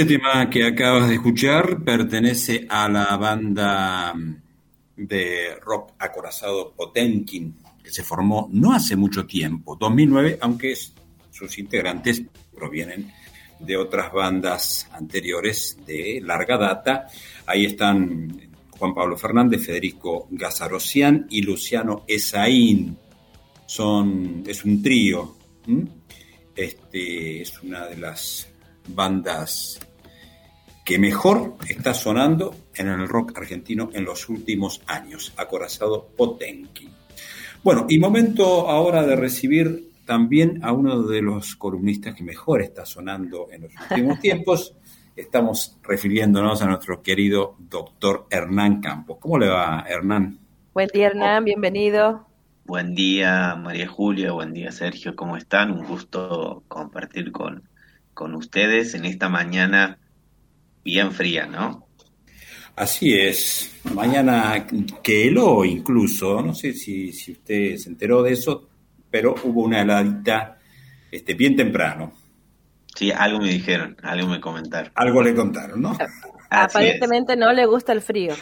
Este tema que acabas de escuchar pertenece a la banda de rock acorazado Potenkin, que se formó no hace mucho tiempo, 2009, aunque sus integrantes provienen de otras bandas anteriores de larga data. Ahí están Juan Pablo Fernández, Federico Gazarocián y Luciano Esaín. Son, es un trío. Este, es una de las bandas que mejor está sonando en el rock argentino en los últimos años, acorazado Potenki. Bueno, y momento ahora de recibir también a uno de los columnistas que mejor está sonando en los últimos tiempos. Estamos refiriéndonos a nuestro querido doctor Hernán Campos. ¿Cómo le va, Hernán? Buen día, Hernán, bienvenido. Buen día, María Julia, buen día, Sergio, ¿cómo están? Un gusto compartir con, con ustedes en esta mañana bien fría, ¿no? Así es, mañana que heló incluso, no sé si, si usted se enteró de eso, pero hubo una heladita este, bien temprano. Sí, algo me dijeron, algo me comentaron. Algo le contaron, ¿no? Aparentemente no le gusta el frío.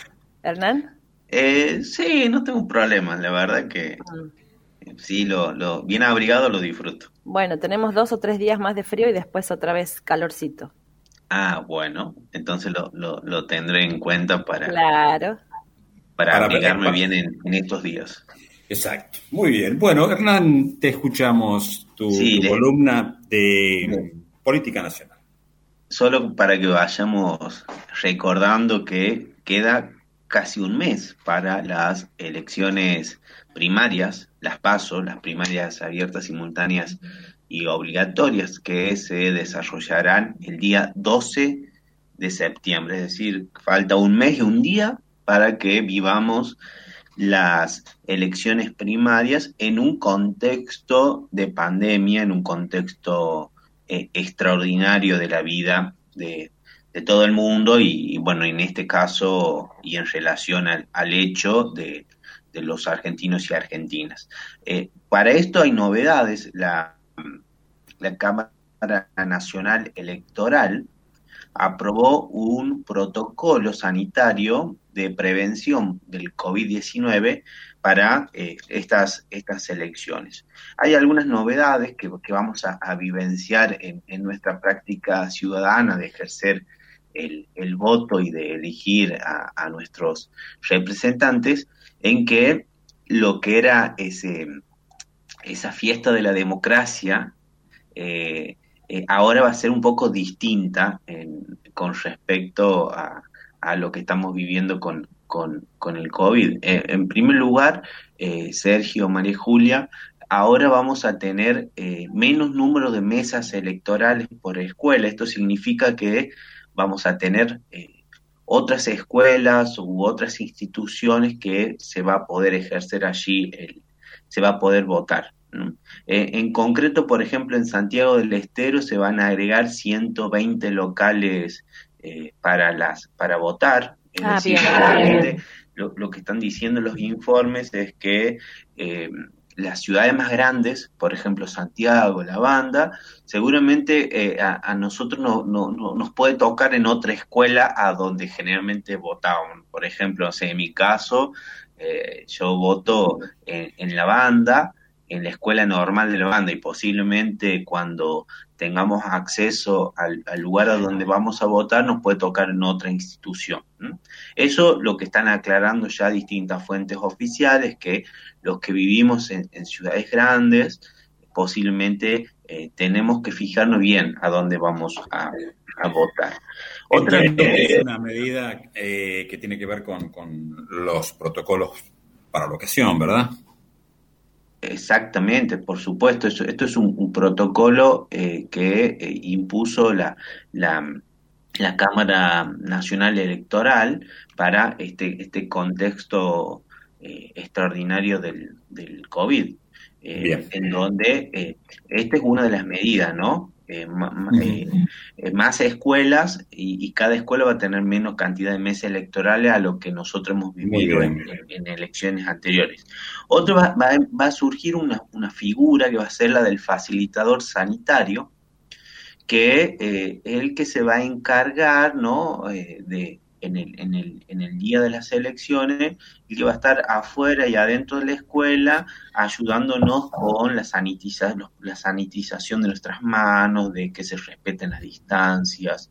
¿Hernán? Eh, sí, no tengo problema, la verdad que mm. sí, lo, lo bien abrigado lo disfruto. Bueno, tenemos dos o tres días más de frío y después otra vez calorcito. Ah, bueno, entonces lo, lo, tendré en cuenta para, claro. para, abrigarme bien en estos días. Exacto. Muy bien. Bueno, Hernán, te escuchamos tu, columna de política nacional. Solo para que vayamos recordando que queda casi un mes para las elecciones primarias, las PASO, las primarias abiertas, simultáneas y obligatorias, que se desarrollarán el día 12 de septiembre. Es decir, falta un mes y un día para que vivamos las elecciones primarias en un contexto de pandemia, en un contexto eh, extraordinario de la vida de, todo el mundo y, bueno, en este caso y en relación al, hecho de, los argentinos y argentinas. Eh, para esto hay novedades. La, la Cámara Nacional Electoral aprobó un protocolo sanitario de prevención del COVID-19 para eh, estas, estas elecciones. Hay algunas novedades que, vamos a, vivenciar en, nuestra práctica ciudadana de ejercer el, voto y de elegir a, nuestros representantes, en que lo que era ese, esa fiesta de la democracia eh, eh, ahora va a ser un poco distinta con respecto a, a lo que estamos viviendo con, con, el COVID. Eh, en primer lugar, eh, Sergio, María Julia, ahora vamos a tener menos número de mesas electorales por escuela. Esto significa que vamos a tener otras escuelas u otras instituciones que se va a poder ejercer allí, se va a poder votar. En concreto, por ejemplo, en Santiago del Estero se van a agregar 120 locales eh, para, las, para votar. Ah, lo, que están diciendo los informes es que eh, las ciudades más grandes, por ejemplo Santiago, La Banda, seguramente eh, a, nosotros no, no, nos puede tocar en otra escuela a donde generalmente votaban. Por ejemplo, en mi caso, yo voto en, en, La Banda, en la escuela normal de La Banda y posiblemente cuando tengamos acceso al, lugar a donde vamos a votar, nos puede tocar en otra institución. Eso lo que están aclarando ya distintas fuentes oficiales, que los que vivimos en, ciudades grandes, posiblemente eh, tenemos que fijarnos bien a dónde vamos a, votar. Otra es una medida eh, que tiene que ver con, con los protocolos para la ocasión, ¿verdad? Exactamente, por supuesto. Esto, es un, protocolo eh, que eh, impuso la, la, Cámara Nacional Electoral para este, este contexto eh, extraordinario del, del COVID, en donde esta es una de las medidas, ¿no? Eh, eh, más escuelas y, cada escuela va a tener menos cantidad de meses electorales a lo que nosotros hemos vivido en, elecciones anteriores. Otro va, a surgir una, figura que va a ser la del facilitador sanitario, que eh, es el que se va a encargar, ¿no? Eh, de, en el, en, el, en el día de las elecciones, y que va a estar afuera y adentro de la escuela ayudándonos con la, sanitiza, la sanitización de nuestras manos, de que se respeten las distancias,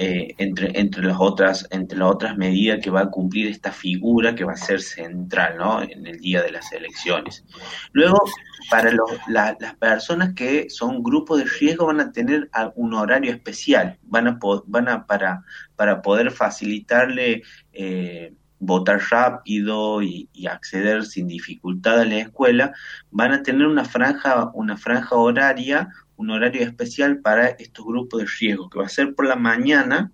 eh, entre, entre, las otras, entre las otras medidas que va a cumplir esta figura que va a ser central ¿no? en el día de las elecciones. Luego, para las personas que son grupos de riesgo van a tener un horario especial, van a, van a para, para poder facilitarle eh, votar rápido y, y, acceder sin dificultad a la escuela, van a tener una franja, una franja horaria un horario especial para estos grupos de riesgo, que va a ser por la mañana,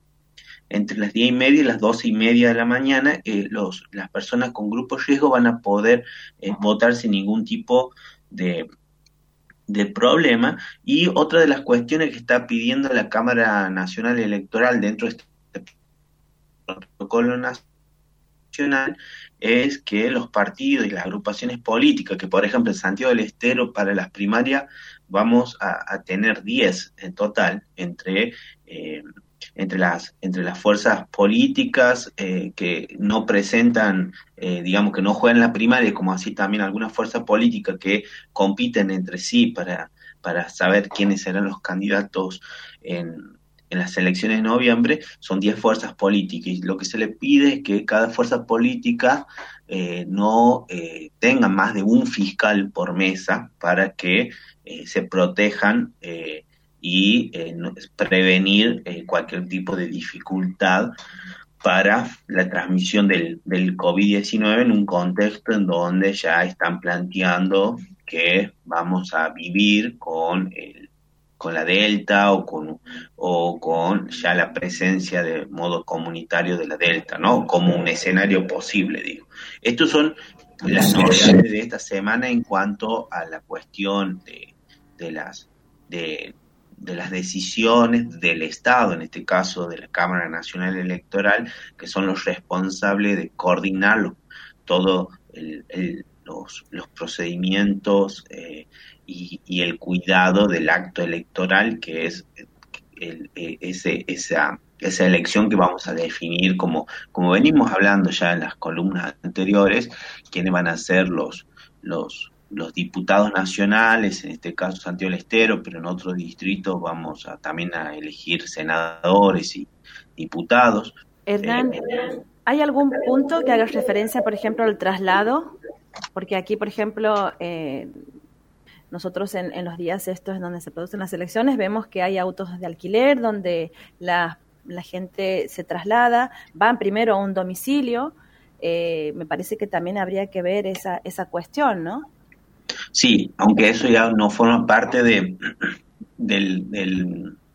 entre las 10 y media y las 12 y media de la mañana, eh, los, las personas con grupos de riesgo van a poder eh, votar sin ningún tipo de, de problema. Y otra de las cuestiones que está pidiendo la Cámara Nacional Electoral dentro de este protocolo nacional es que los partidos y las agrupaciones políticas, que por ejemplo en Santiago del Estero para las primarias vamos a, tener 10 en total entre, eh, entre, las, entre las fuerzas políticas eh, que no presentan, eh, digamos que no juegan la primaria, como así también algunas fuerzas políticas que compiten entre sí para, para saber quiénes serán los candidatos en, en las elecciones de noviembre son 10 fuerzas políticas y lo que se le pide es que cada fuerza política eh, no eh, tenga más de un fiscal por mesa para que eh, se protejan y prevenir cualquier tipo de dificultad para la transmisión del, del COVID-19 en un contexto en donde ya están planteando que vamos a vivir con el con la Delta o con, o con ya la presencia de modo comunitario de la Delta, ¿no? Como un escenario posible, digo. Estos son las novedades de esta semana en cuanto a la cuestión de, de las de, las decisiones del Estado, en este caso de la Cámara Nacional Electoral, que son los responsables de coordinar todo los, los, procedimientos eh, y, el cuidado del acto electoral, que es el, e, ese, esa, esa elección que vamos a definir como, como venimos hablando ya en las columnas anteriores, quiénes van a ser los, los, los diputados nacionales, en este caso Santiago del Estero, pero en otros distritos vamos a, también a elegir senadores y diputados. Hernán, eh, ¿hay algún punto que haga referencia, por ejemplo, al traslado? Porque aquí, por ejemplo, eh, nosotros en, los días estos en donde se producen las elecciones vemos que hay autos de alquiler donde la, gente se traslada, van primero a un domicilio. Eh, me parece que también habría que ver esa, esa cuestión, ¿no? Sí, aunque eso ya no forma parte de, del,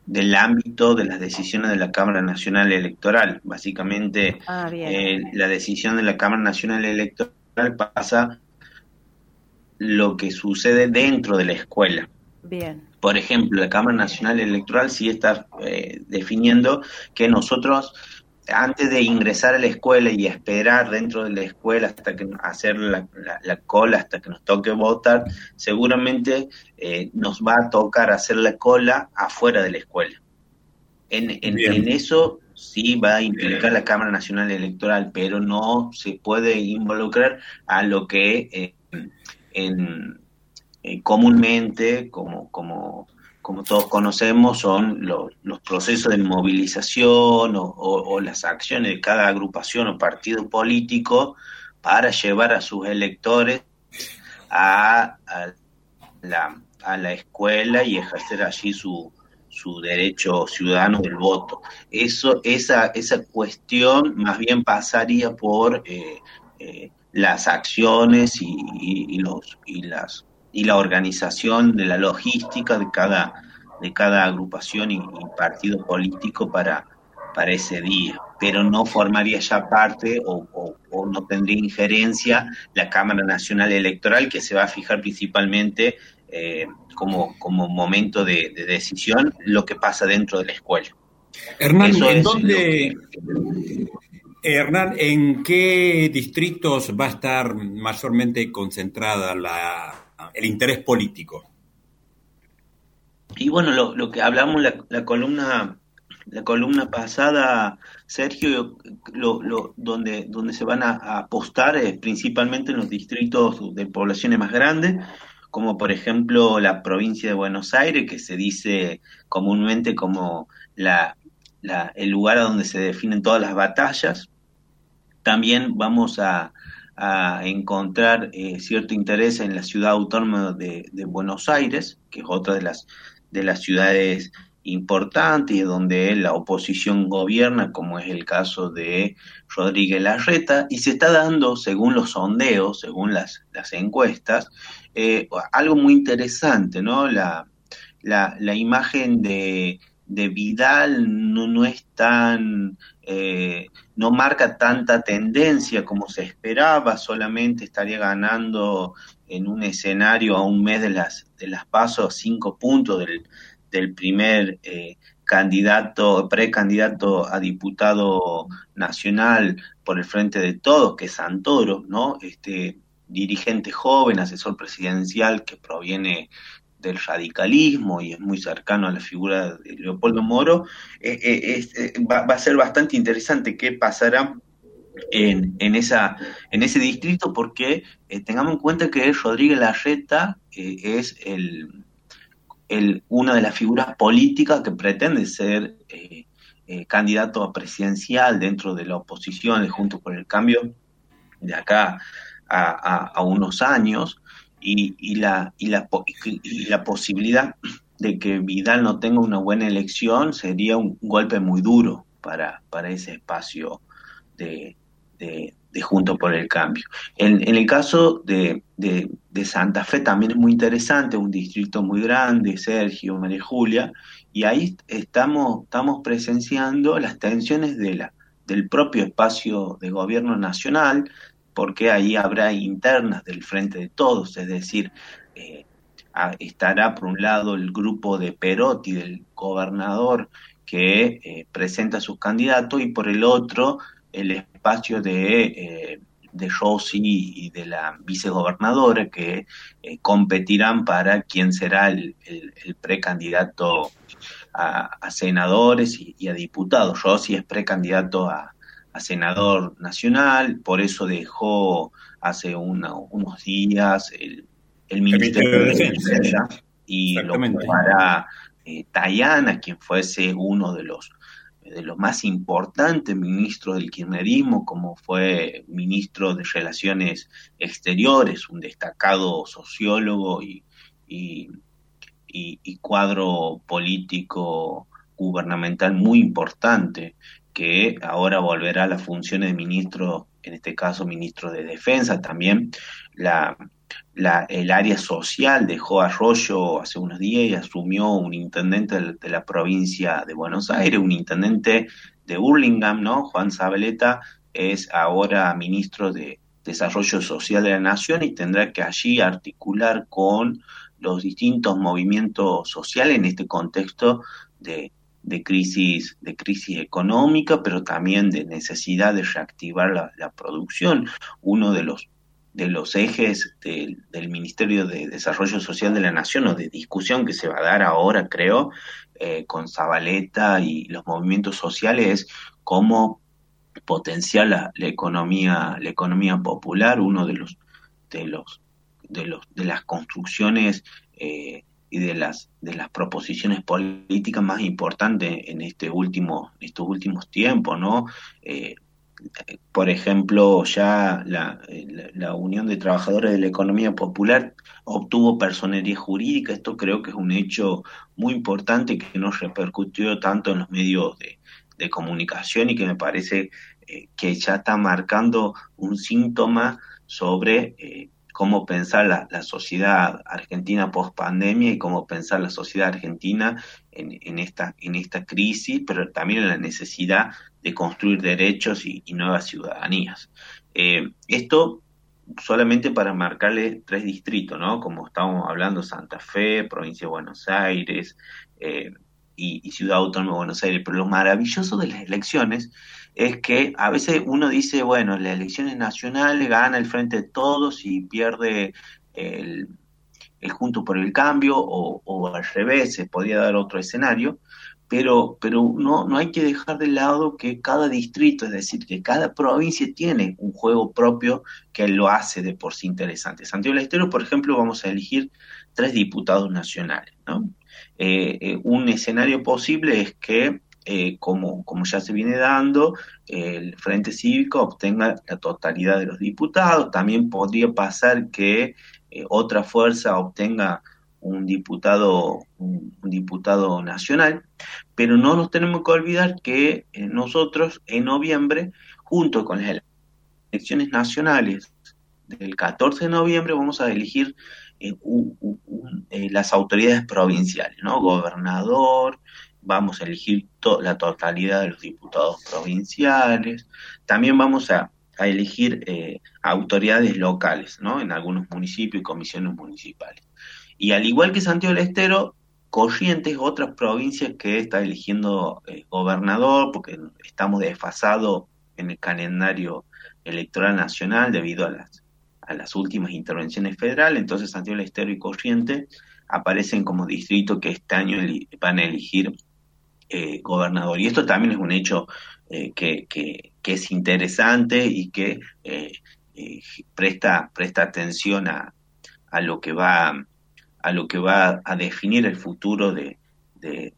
del, ámbito de las decisiones de la Cámara Nacional Electoral. Básicamente, ah, eh, la decisión de la Cámara Nacional Electoral pasa lo que sucede dentro de la escuela. Bien. Por ejemplo, la Cámara Nacional Electoral sí está eh, definiendo que nosotros, antes de ingresar a la escuela y esperar dentro de la escuela hasta que hacer la, cola, hasta que nos toque votar, seguramente eh, nos va a tocar hacer la cola afuera de la escuela. En, en, eso sí va a implicar la Cámara Nacional Electoral, pero no se puede involucrar a lo que eh, en, eh, comúnmente, como, como, como todos conocemos, son los procesos de movilización o, las acciones de cada agrupación o partido político para llevar a sus electores a, la, a la escuela y ejercer allí su, su derecho ciudadano del voto. Eso, esa, esa cuestión más bien pasaría por eh, eh, las acciones y, los y las y la organización de la logística de cada de cada agrupación y, partido político para para ese día pero no formaría ya parte o, no tendría injerencia la Cámara Nacional Electoral que se va a fijar principalmente eh, como, como momento de, decisión lo que pasa dentro de la escuela. Hernán, ¿en dónde, Hernán, ¿en qué distritos va a estar mayormente concentrada la, el interés político? y bueno, lo, que hablamos la, la columna la columna pasada, Sergio, lo, donde, donde se van a, apostar es principalmente en los distritos de poblaciones más grandes, como por ejemplo la provincia de Buenos Aires, que se dice comúnmente como la, el lugar a donde se definen todas las batallas. También vamos a, encontrar eh, cierto interés en la ciudad autónoma de, de, Buenos Aires, que es otra de las, de las ciudades importantes y donde la oposición gobierna, como es el caso de Rodríguez Larreta, y se está dando, según los sondeos, según las, las encuestas, eh, algo muy interesante, ¿no? La, la, imagen de, de Vidal no, no es tan, eh, no marca tanta tendencia como se esperaba, solamente estaría ganando en un escenario a un mes de las, de las pasos cinco puntos del, del primer eh, candidato, precandidato a diputado nacional por el frente de todos, que es Santoro, ¿no? Este, dirigente joven, asesor presidencial que proviene del radicalismo y es muy cercano a la figura de Leopoldo Moro, eh, eh, eh, va, a ser bastante interesante qué pasará en, en, esa, en ese distrito porque tengamos en cuenta que Rodríguez Larreta es el, el, una de las figuras políticas que pretende ser candidato a presidencial dentro de la oposición de Juntos por el Cambio de acá a, unos años y, la, y, la, y la posibilidad de que Vidal no tenga una buena elección sería un golpe muy duro para, para ese espacio de, Junto por el Cambio. En, en el caso de, de, Santa Fe también es muy interesante, un distrito muy grande, Sergio, María Julia, y ahí estamos, estamos presenciando las tensiones de la, del propio espacio de gobierno nacional, porque ahí habrá internas del frente de todos, es decir, eh, estará por un lado el grupo de Perotti, del gobernador, que eh, presenta sus candidatos, y por el otro el espacio de, eh, de Rossi y de la vicegobernadora, que competirán para quién será el, precandidato a, senadores y, y, a diputados. Rossi es precandidato a, a senador nacional, por eso dejó hace unos días el, Ministerio de Defensa y lo ocupará eh, Tayana, quien fuese uno de los de los más importantes ministros del kirchnerismo, como fue ministro de Relaciones Exteriores, un destacado sociólogo y, y, y cuadro político gubernamental muy importante que ahora volverá a las funciones de ministro, en este caso ministro de Defensa también. La, la, el área social dejó Arroyo hace unos días y asumió un intendente de, la provincia de Buenos Aires, un intendente de Burlingame, ¿no? Juan Zabaleta es ahora ministro de Desarrollo Social de la Nación y tendrá que allí articular con los distintos movimientos sociales en este contexto de, de crisis, de crisis económica, pero también de necesidad de reactivar la, producción. Uno de los, de los ejes del Ministerio de Desarrollo Social de la Nación o de discusión que se va a dar ahora, creo, eh, con Zabaleta y los movimientos sociales es cómo potenciar la, economía, la economía popular, uno de los de los de los de las construcciones eh, y de las de las proposiciones políticas más importantes en este último estos últimos tiempos no eh, por ejemplo ya la, la, Unión de Trabajadores de la Economía Popular obtuvo personería jurídica. Esto creo que es un hecho muy importante que no repercutió tanto en los medios de, de comunicación y que me parece eh, que ya está marcando un síntoma sobre eh, cómo pensar la, sociedad argentina post pandemia y cómo pensar la sociedad argentina en, esta, en esta crisis, pero también en la necesidad de construir derechos y, nuevas ciudadanías. Eh, esto solamente para marcarle tres distritos, ¿no? Como estábamos hablando, Santa Fe, provincia de Buenos Aires eh, y, y Ciudad Autónoma de Buenos Aires. Pero lo maravilloso de las elecciones es que a veces uno dice, bueno, las elecciones nacionales gana el frente de todos y pierde el, el Junto por el Cambio o, al revés, se podría dar otro escenario, pero, pero no, no hay que dejar de lado que cada distrito, es decir, que cada provincia tiene un juego propio que lo hace de por sí interesante. Santiago del Estero, por ejemplo, vamos a elegir tres diputados nacionales. ¿no? Eh, eh, un escenario posible es que, eh, como, como ya se viene dando, el Frente Cívico obtenga la totalidad de los diputados. También podría pasar que otra fuerza obtenga un diputado, un, diputado nacional, pero no nos tenemos que olvidar que eh, nosotros en noviembre, junto con las elecciones nacionales del 14 de noviembre, vamos a elegir eh, eh, las autoridades provinciales, ¿no? Gobernador, vamos a elegir la totalidad de los diputados provinciales, también vamos a, a elegir autoridades locales, ¿no? En algunos municipios y comisiones municipales. Y al igual que Santiago del Estero, Corrientes, otras provincias que está eligiendo eh, gobernador, porque estamos desfasados en el calendario electoral nacional debido a las, a las últimas intervenciones federales, entonces Santiago del Estero y Corrientes aparecen como distritos que este año van a elegir eh, gobernador. Y esto también es un hecho eh, que, que, es interesante y que presta, presta atención a, a lo que va a lo que va a definir el futuro de,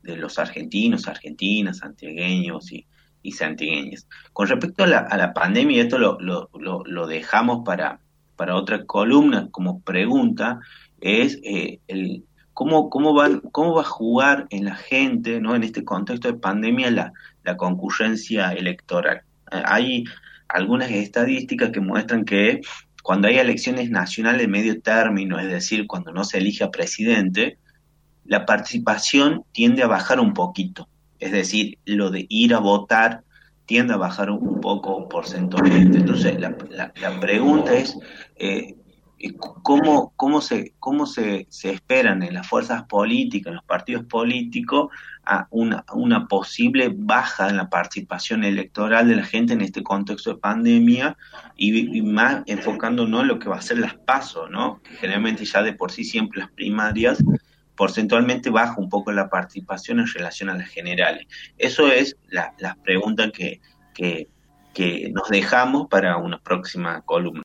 los argentinos, argentinas, santiagueños y, y santiagueñas. Con respecto a la, a la pandemia, esto lo, lo, lo, dejamos para, para otra columna como pregunta, es eh, el, cómo, cómo, van, cómo va a jugar en la gente, ¿no? en este contexto de pandemia, la, la concurrencia electoral. Eh, hay algunas estadísticas que muestran que cuando hay elecciones nacionales de medio término, es decir, cuando no se elige a presidente, la participación tiende a bajar un poquito. Es decir, lo de ir a votar tiende a bajar un poco porcentualmente. Entonces, la, pregunta es, eh, cómo, cómo, se, cómo se, se, esperan en las fuerzas políticas, en los partidos políticos, una, una posible baja en la participación electoral de la gente en este contexto de pandemia y, más enfocándonos en lo que va a ser las pasos, ¿no? que generalmente ya de por sí siempre las primarias porcentualmente baja un poco la participación en relación a las generales. Eso es la, la pregunta que, que, que nos dejamos para una próxima columna.